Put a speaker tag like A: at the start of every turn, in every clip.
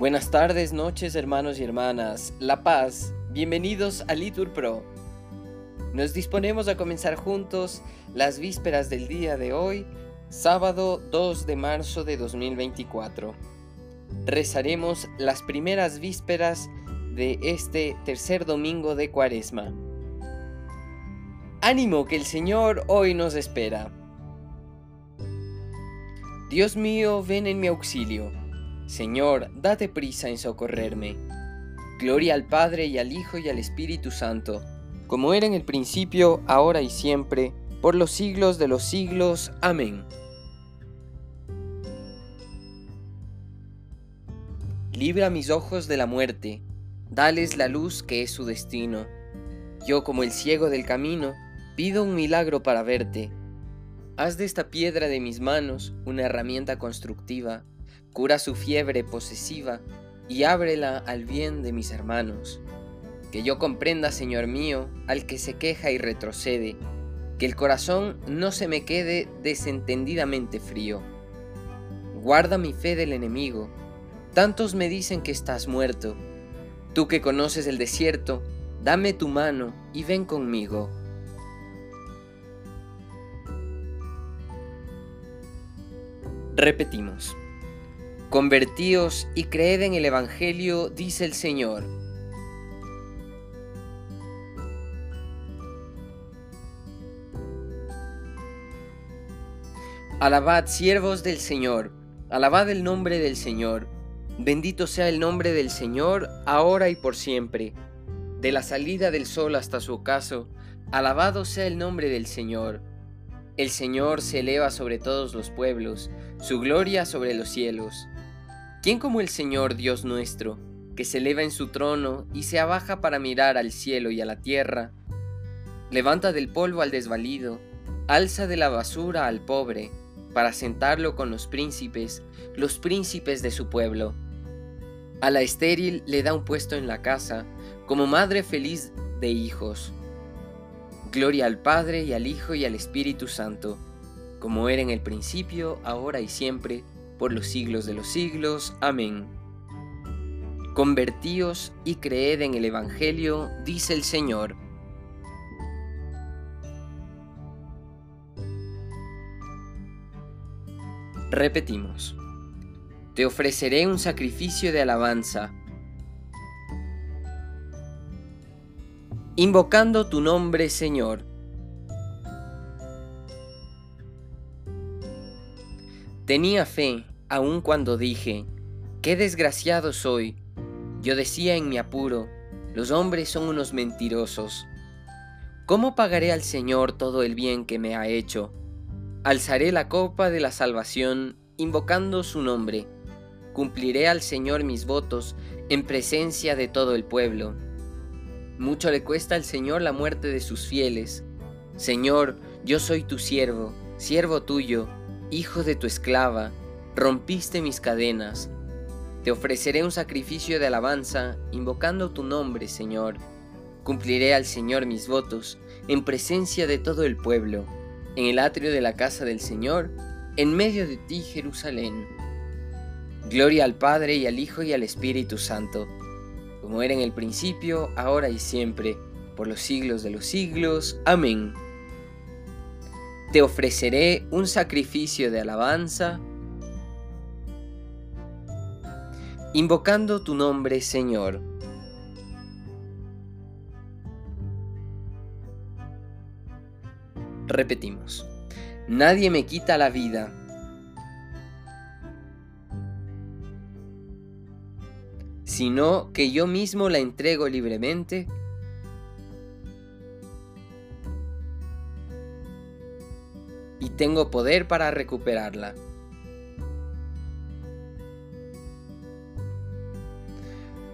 A: Buenas tardes, noches, hermanos y hermanas. La Paz, bienvenidos a Litur Pro. Nos disponemos a comenzar juntos las vísperas del día de hoy, sábado 2 de marzo de 2024. Rezaremos las primeras vísperas de este tercer domingo de Cuaresma. Ánimo que el Señor hoy nos espera. Dios mío, ven en mi auxilio. Señor, date prisa en socorrerme. Gloria al Padre y al Hijo y al Espíritu Santo, como era en el principio, ahora y siempre, por los siglos de los siglos. Amén. Libra mis ojos de la muerte, dales la luz que es su destino. Yo como el ciego del camino, pido un milagro para verte. Haz de esta piedra de mis manos una herramienta constructiva cura su fiebre posesiva y ábrela al bien de mis hermanos. Que yo comprenda, Señor mío, al que se queja y retrocede, que el corazón no se me quede desentendidamente frío. Guarda mi fe del enemigo, tantos me dicen que estás muerto. Tú que conoces el desierto, dame tu mano y ven conmigo. Repetimos. Convertíos y creed en el Evangelio, dice el Señor. Alabad siervos del Señor, alabad el nombre del Señor. Bendito sea el nombre del Señor, ahora y por siempre. De la salida del sol hasta su ocaso, alabado sea el nombre del Señor. El Señor se eleva sobre todos los pueblos, su gloria sobre los cielos. ¿Quién como el Señor Dios nuestro, que se eleva en su trono y se abaja para mirar al cielo y a la tierra? Levanta del polvo al desvalido, alza de la basura al pobre, para sentarlo con los príncipes, los príncipes de su pueblo. A la estéril le da un puesto en la casa, como madre feliz de hijos. Gloria al Padre y al Hijo y al Espíritu Santo, como era en el principio, ahora y siempre, por los siglos de los siglos. Amén. Convertíos y creed en el Evangelio, dice el Señor. Repetimos. Te ofreceré un sacrificio de alabanza. Invocando tu nombre, Señor. Tenía fe aun cuando dije, qué desgraciado soy. Yo decía en mi apuro, los hombres son unos mentirosos. ¿Cómo pagaré al Señor todo el bien que me ha hecho? Alzaré la copa de la salvación, invocando su nombre. Cumpliré al Señor mis votos en presencia de todo el pueblo. Mucho le cuesta al Señor la muerte de sus fieles. Señor, yo soy tu siervo, siervo tuyo, hijo de tu esclava rompiste mis cadenas. Te ofreceré un sacrificio de alabanza, invocando tu nombre, Señor. Cumpliré al Señor mis votos, en presencia de todo el pueblo, en el atrio de la casa del Señor, en medio de ti, Jerusalén. Gloria al Padre y al Hijo y al Espíritu Santo, como era en el principio, ahora y siempre, por los siglos de los siglos. Amén. Te ofreceré un sacrificio de alabanza, invocando tu nombre, Señor. Repetimos, nadie me quita la vida. sino que yo mismo la entrego libremente y tengo poder para recuperarla.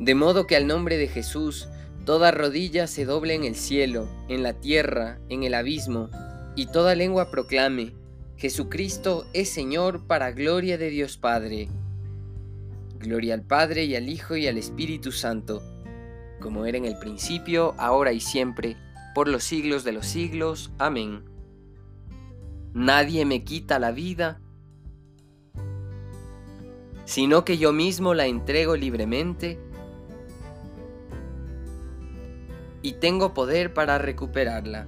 A: de modo que al nombre de Jesús toda rodilla se doble en el cielo, en la tierra, en el abismo, y toda lengua proclame, Jesucristo es Señor para gloria de Dios Padre. Gloria al Padre y al Hijo y al Espíritu Santo, como era en el principio, ahora y siempre, por los siglos de los siglos. Amén. Nadie me quita la vida, sino que yo mismo la entrego libremente y tengo poder para recuperarla.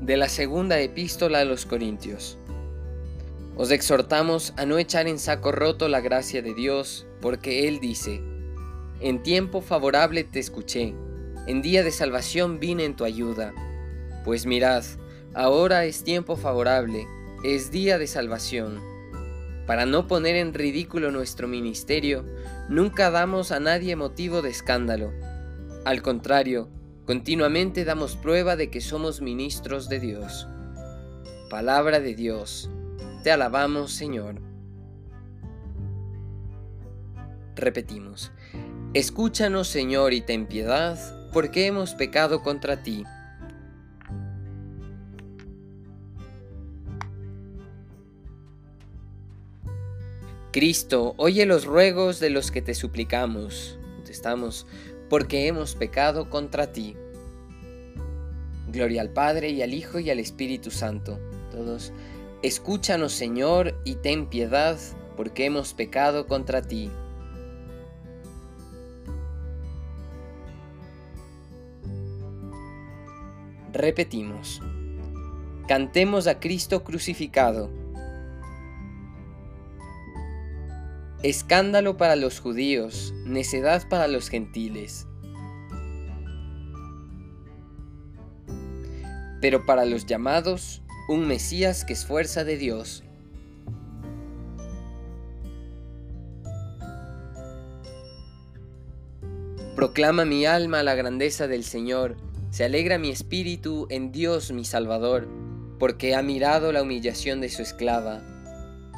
A: De la segunda epístola a los Corintios. Os exhortamos a no echar en saco roto la gracia de Dios, porque Él dice, En tiempo favorable te escuché, en día de salvación vine en tu ayuda. Pues mirad, ahora es tiempo favorable, es día de salvación. Para no poner en ridículo nuestro ministerio, nunca damos a nadie motivo de escándalo. Al contrario, continuamente damos prueba de que somos ministros de Dios. Palabra de Dios. Te alabamos, Señor. Repetimos. Escúchanos, Señor, y ten piedad, porque hemos pecado contra ti. Cristo, oye los ruegos de los que te suplicamos. Contestamos, porque hemos pecado contra ti. Gloria al Padre y al Hijo y al Espíritu Santo. Todos, escúchanos Señor y ten piedad, porque hemos pecado contra ti. Repetimos, cantemos a Cristo crucificado Escándalo para los judíos, necedad para los gentiles. Pero para los llamados, un Mesías que es fuerza de Dios. Proclama mi alma la grandeza del Señor, se alegra mi espíritu en Dios mi Salvador, porque ha mirado la humillación de su esclava.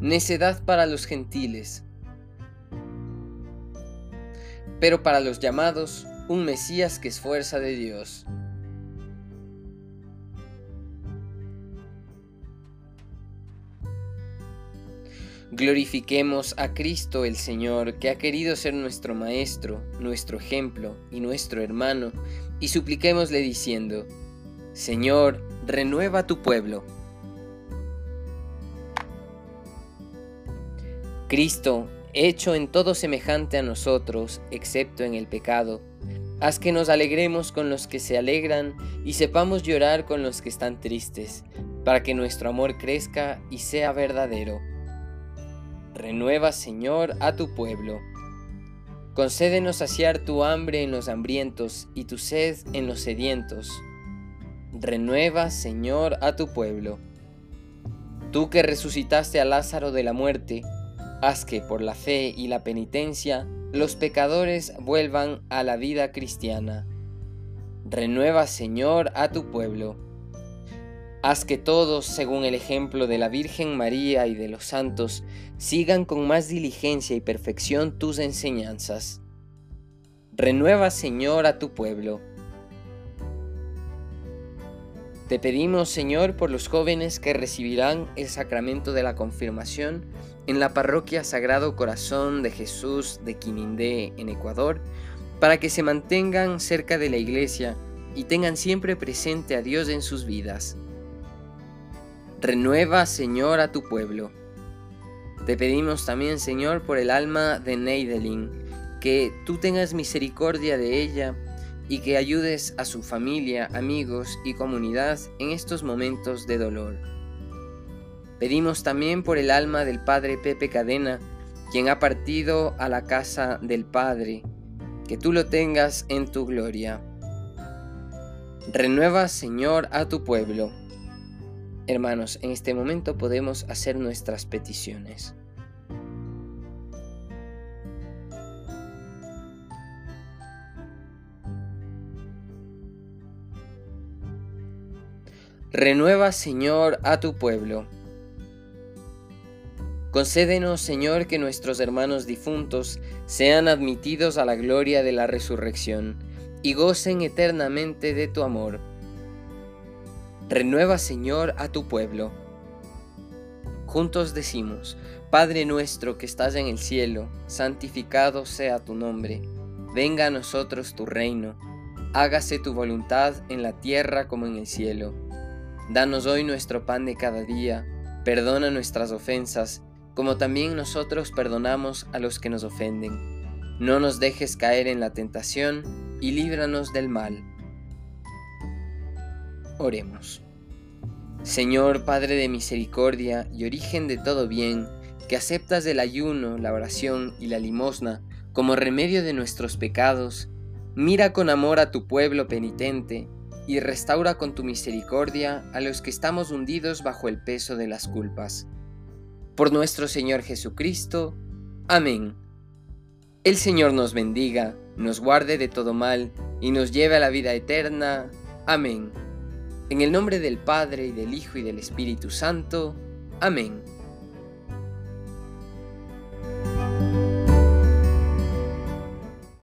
A: necedad para los gentiles, pero para los llamados, un Mesías que es fuerza de Dios. Glorifiquemos a Cristo el Señor, que ha querido ser nuestro Maestro, nuestro ejemplo y nuestro hermano, y supliquémosle diciendo, Señor, renueva tu pueblo. Cristo, hecho en todo semejante a nosotros, excepto en el pecado, haz que nos alegremos con los que se alegran y sepamos llorar con los que están tristes, para que nuestro amor crezca y sea verdadero. Renueva, Señor, a tu pueblo. Concédenos saciar tu hambre en los hambrientos y tu sed en los sedientos. Renueva, Señor, a tu pueblo. Tú que resucitaste a Lázaro de la muerte, Haz que por la fe y la penitencia los pecadores vuelvan a la vida cristiana. Renueva, Señor, a tu pueblo. Haz que todos, según el ejemplo de la Virgen María y de los santos, sigan con más diligencia y perfección tus enseñanzas. Renueva, Señor, a tu pueblo. Te pedimos, Señor, por los jóvenes que recibirán el sacramento de la confirmación en la parroquia Sagrado Corazón de Jesús de Quinindé, en Ecuador, para que se mantengan cerca de la iglesia y tengan siempre presente a Dios en sus vidas. Renueva, Señor, a tu pueblo. Te pedimos también, Señor, por el alma de Neidelin, que tú tengas misericordia de ella y que ayudes a su familia, amigos y comunidad en estos momentos de dolor. Pedimos también por el alma del Padre Pepe Cadena, quien ha partido a la casa del Padre, que tú lo tengas en tu gloria. Renueva, Señor, a tu pueblo. Hermanos, en este momento podemos hacer nuestras peticiones. Renueva, Señor, a tu pueblo. Concédenos, Señor, que nuestros hermanos difuntos sean admitidos a la gloria de la resurrección y gocen eternamente de tu amor. Renueva, Señor, a tu pueblo. Juntos decimos, Padre nuestro que estás en el cielo, santificado sea tu nombre, venga a nosotros tu reino, hágase tu voluntad en la tierra como en el cielo. Danos hoy nuestro pan de cada día, perdona nuestras ofensas, como también nosotros perdonamos a los que nos ofenden. No nos dejes caer en la tentación, y líbranos del mal. Oremos. Señor Padre de misericordia y origen de todo bien, que aceptas el ayuno, la oración y la limosna como remedio de nuestros pecados, mira con amor a tu pueblo penitente, y restaura con tu misericordia a los que estamos hundidos bajo el peso de las culpas. Por nuestro Señor Jesucristo. Amén. El Señor nos bendiga, nos guarde de todo mal y nos lleve a la vida eterna. Amén. En el nombre del Padre, y del Hijo, y del Espíritu Santo. Amén.